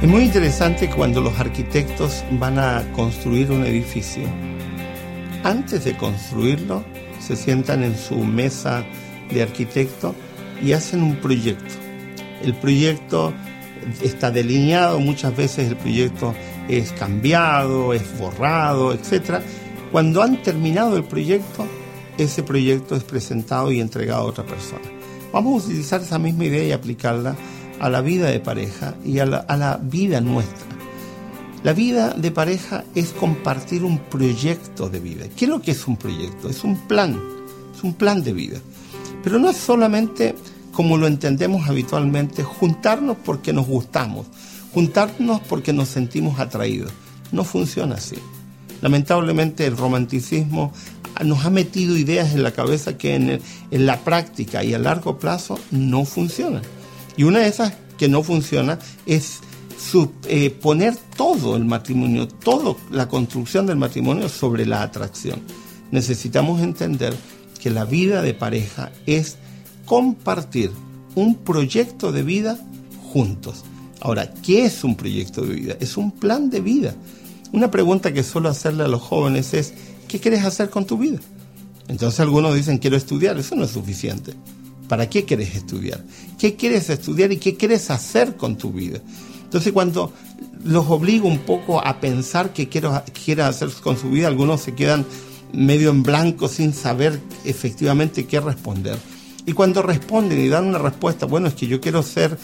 Es muy interesante cuando los arquitectos van a construir un edificio. Antes de construirlo, se sientan en su mesa de arquitecto y hacen un proyecto. El proyecto está delineado, muchas veces el proyecto es cambiado, es borrado, etc. Cuando han terminado el proyecto, ese proyecto es presentado y entregado a otra persona. Vamos a utilizar esa misma idea y aplicarla a la vida de pareja y a la, vida nuestra. La vida de pareja es compartir un proyecto de vida. ¿Qué es lo que es un proyecto? Es un plan, es un plan de vida. Pero no es solamente como lo entendemos habitualmente, juntarnos porque nos gustamos, juntarnos porque nos sentimos atraídos. No funciona así. Lamentablemente el romanticismo nos ha metido ideas en la cabeza que en, la práctica y a largo plazo no funcionan. Y una de esas que no funciona es eh, poner todo el matrimonio, toda la construcción del matrimonio sobre la atracción. Necesitamos entender que la vida de pareja es compartir un proyecto de vida juntos. Ahora, ¿qué es un proyecto de vida? Es un plan de vida. Una pregunta que suelo hacerle a los jóvenes es, ¿qué quieres hacer con tu vida? Entonces algunos dicen, quiero estudiar, eso no es suficiente. ¿Para qué quieres estudiar? ¿Qué quieres estudiar y qué quieres hacer con tu vida? Entonces cuando los obligo un poco a pensar qué quiero, hacer con su vida, algunos se quedan medio en blanco sin saber efectivamente qué responder. Y cuando responden y dan una respuesta, bueno, es que yo quiero ser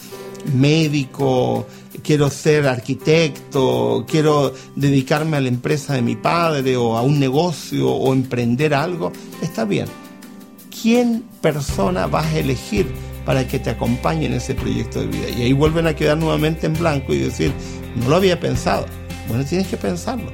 médico, quiero ser arquitecto, quiero dedicarme a la empresa de mi padre o a un negocio o emprender algo, está bien. ¿Quién persona vas a elegir para que te acompañe en ese proyecto de vida? Y ahí vuelven a quedar nuevamente en blanco y decir, no lo había pensado. Bueno, tienes que pensarlo.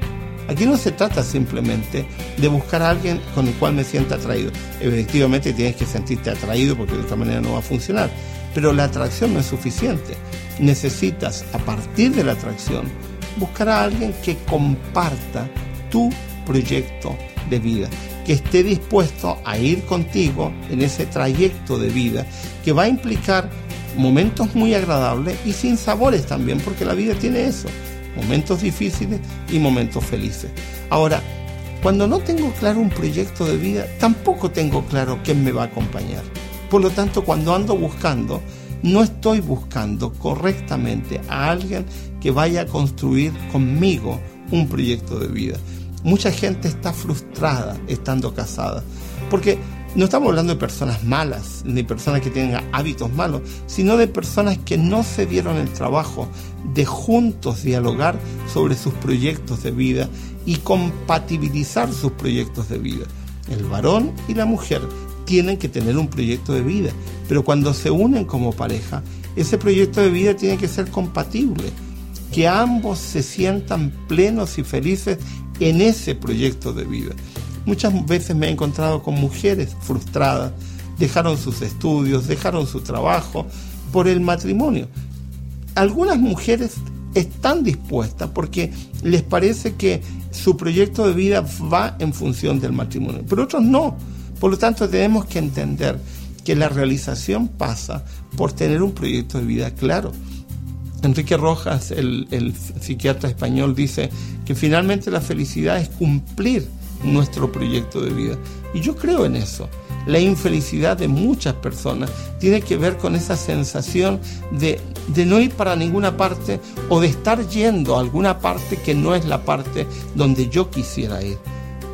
Aquí no se trata simplemente de buscar a alguien con el cual me sienta atraído. Efectivamente tienes que sentirte atraído porque de otra manera no va a funcionar. Pero la atracción no es suficiente. Necesitas, a partir de la atracción, buscar a alguien que comparta tu proyecto de vida, que esté dispuesto a ir contigo en ese trayecto de vida que va a implicar momentos muy agradables y sin sabores también, porque la vida tiene eso momentos difíciles y momentos felices. Ahora, cuando no tengo claro un proyecto de vida, tampoco tengo claro quién me va a acompañar. Por lo tanto, cuando ando buscando, no estoy buscando correctamente a alguien que vaya a construir conmigo un proyecto de vida. Mucha gente está frustrada estando casada, porque no estamos hablando de personas malas, ni personas que tengan hábitos malos, sino de personas que no se dieron el trabajo de juntos dialogar sobre sus proyectos de vida y compatibilizar sus proyectos de vida. El varón y la mujer tienen que tener un proyecto de vida, pero cuando se unen como pareja, ese proyecto de vida tiene que ser compatible, que ambos se sientan plenos y felices en ese proyecto de vida. Muchas veces me he encontrado con mujeres frustradas, dejaron sus estudios, dejaron su trabajo por el matrimonio. Algunas mujeres están dispuestas porque les parece que su proyecto de vida va en función del matrimonio, pero otros no. Por lo tanto, tenemos que entender que la realización pasa por tener un proyecto de vida claro. Enrique Rojas, el, el psiquiatra español, dice que finalmente la felicidad es cumplir nuestro proyecto de vida. Y yo creo en eso. La infelicidad de muchas personas tiene que ver con esa sensación de, de, no ir para ninguna parte o de estar yendo a alguna parte que no es la parte donde yo quisiera ir.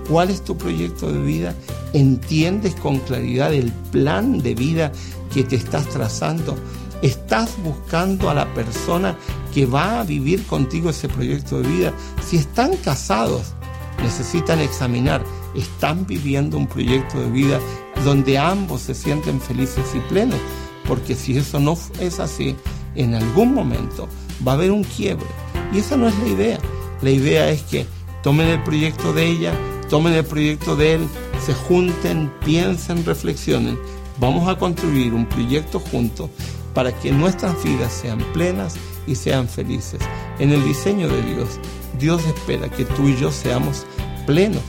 ¿Cuál es tu proyecto de vida? ¿Entiendes con claridad el plan de vida que te estás trazando? ¿Estás buscando a la persona que va a vivir contigo ese proyecto de vida? Si están casados, necesitan examinar, están viviendo un proyecto de vida donde ambos se sienten felices y plenos, porque si eso no es así, en algún momento va a haber un quiebre. Y esa no es la idea. La idea es que tomen el proyecto de ella, tomen el proyecto de él, se junten, piensen, reflexionen. Vamos a construir un proyecto juntos para que nuestras vidas sean plenas y sean felices. En el diseño de Dios, Dios espera que tú y yo seamos plenos.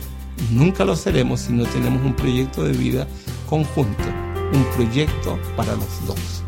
Nunca lo seremos si no tenemos un proyecto de vida conjunto, un proyecto para los dos.